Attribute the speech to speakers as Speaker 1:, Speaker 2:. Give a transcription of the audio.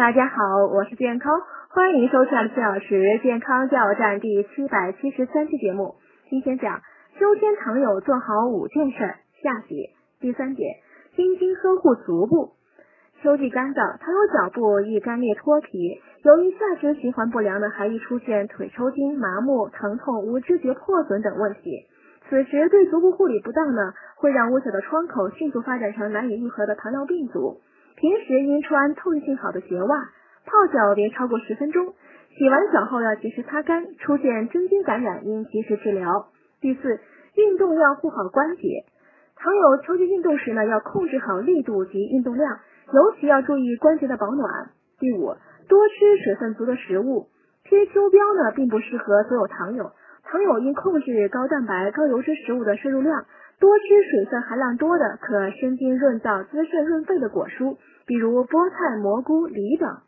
Speaker 1: 大家好，我是健康，欢迎收看四小时健康加油站第七百七十三期节目。今天讲秋天糖友做好五件事，下节第三节，精心呵护足部。秋季干燥，糖友脚部易干裂脱皮，由于下肢循环不良呢，还易出现腿抽筋、麻木、疼痛、无知觉破损等问题。此时对足部护理不当呢，会让微小的创口迅速发展成难以愈合的糖尿病足。平时应穿透气性好的鞋袜，泡脚别超过十分钟。洗完脚后要及时擦干，出现真菌感染应及时治疗。第四，运动要护好关节。糖友秋季运动时呢，要控制好力度及运动量，尤其要注意关节的保暖。第五，多吃水分足的食物。贴秋膘呢，并不适合所有糖友，糖友应控制高蛋白、高油脂食物的摄入量。多吃水分含量多的、可生津润燥、滋肾润肺的果蔬，比如菠菜、蘑菇、梨等。